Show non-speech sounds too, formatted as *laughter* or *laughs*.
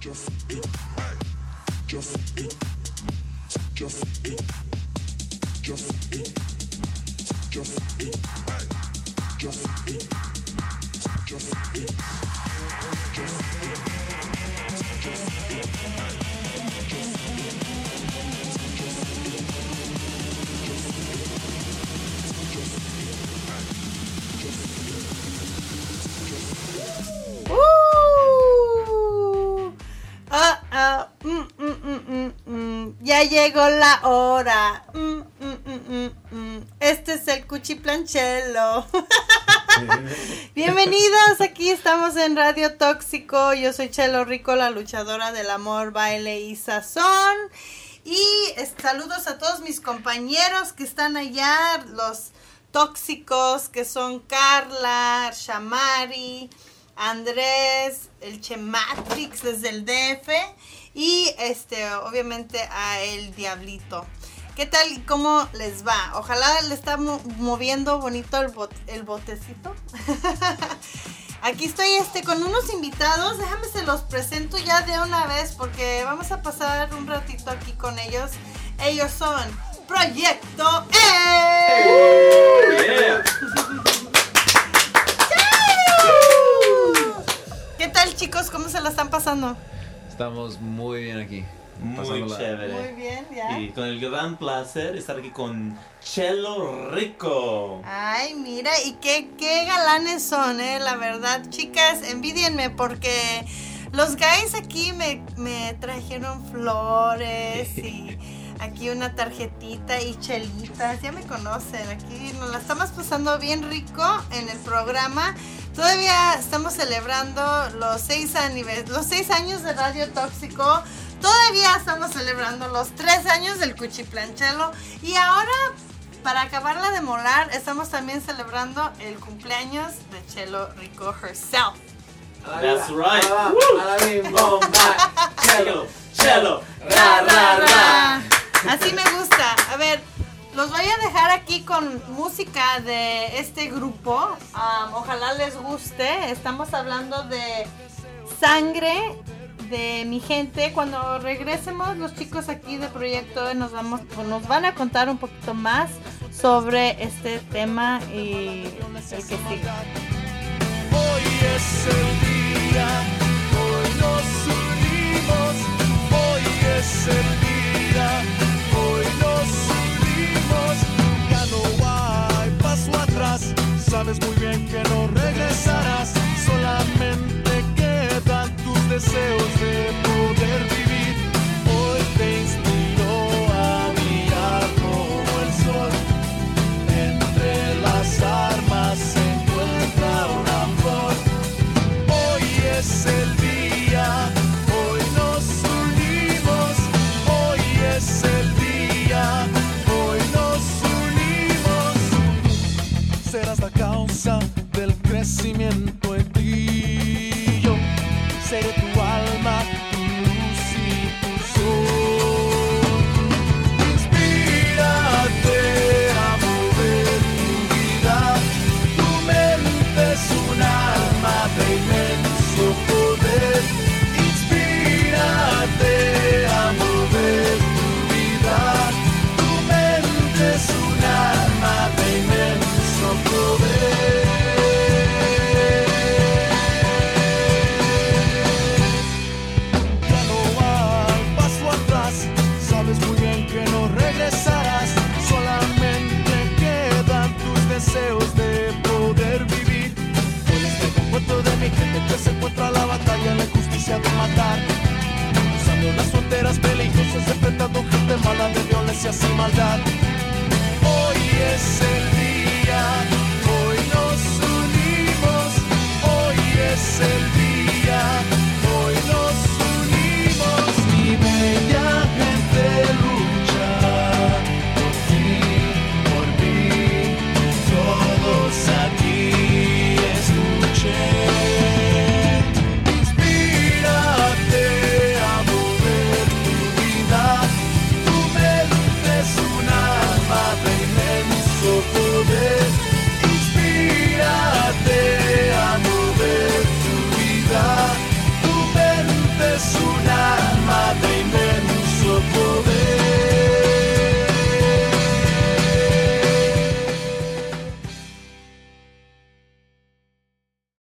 just it, just it, just it, just it, just it, just it, just it, just it, just it. Ya llegó la hora. Mm, mm, mm. Este es el Cuchiplanchelo. *laughs* Bienvenidos, aquí estamos en Radio Tóxico. Yo soy Chelo Rico, la luchadora del amor, baile y sazón. Y saludos a todos mis compañeros que están allá, los tóxicos, que son Carla, Shamari, Andrés, el Chematrix desde el DF y este obviamente a el Diablito. ¿Qué tal y cómo les va? Ojalá le está mo- moviendo bonito el, bot- el botecito. *laughs* Aquí estoy este con unos invitados, déjame se los presento ya de una vez porque vamos a pasar un ratito aquí con ellos. Ellos son Proyecto E. chicos? ¿Cómo se la están pasando? Estamos muy bien aquí. Muy chévere. Muy bien, ya. Y con el gran placer estar aquí con Chelo Rico. Ay, mira, y qué, qué galanes son, eh, la verdad. Chicas, envidienme porque los guys aquí me, me trajeron flores y *laughs* aquí una tarjetita y chelitas. Ya me conocen, aquí nos la estamos pasando bien rico en el programa. Todavía estamos celebrando los seis, anivers- los seis años de Radio Tóxico. Todavía estamos celebrando los tres años del Cuchiplanchelo. Y ahora para acabarla de molar, estamos también celebrando el cumpleaños de Chelo Rico herself. That's right. Ah, a la. De este grupo. Ojalá les guste. Estamos hablando de sangre de mi gente. Cuando regresemos, los chicos aquí de Proyecto nos vamos, nos van a contar un poquito más sobre este tema y el que sigue. Que no regresarás. Solamente quedan tus deseos de poder vivir. La causa del crecimiento en ti. Yo seré sabes muy bien que no regresarás. Solamente quedan tus deseos de poder vivir. Traigo un cuento de mi gente que se encuentra la batalla, la injusticia de matar. Cruzando las fronteras peligrosas, enfrentando gente mala de violencias y maldad.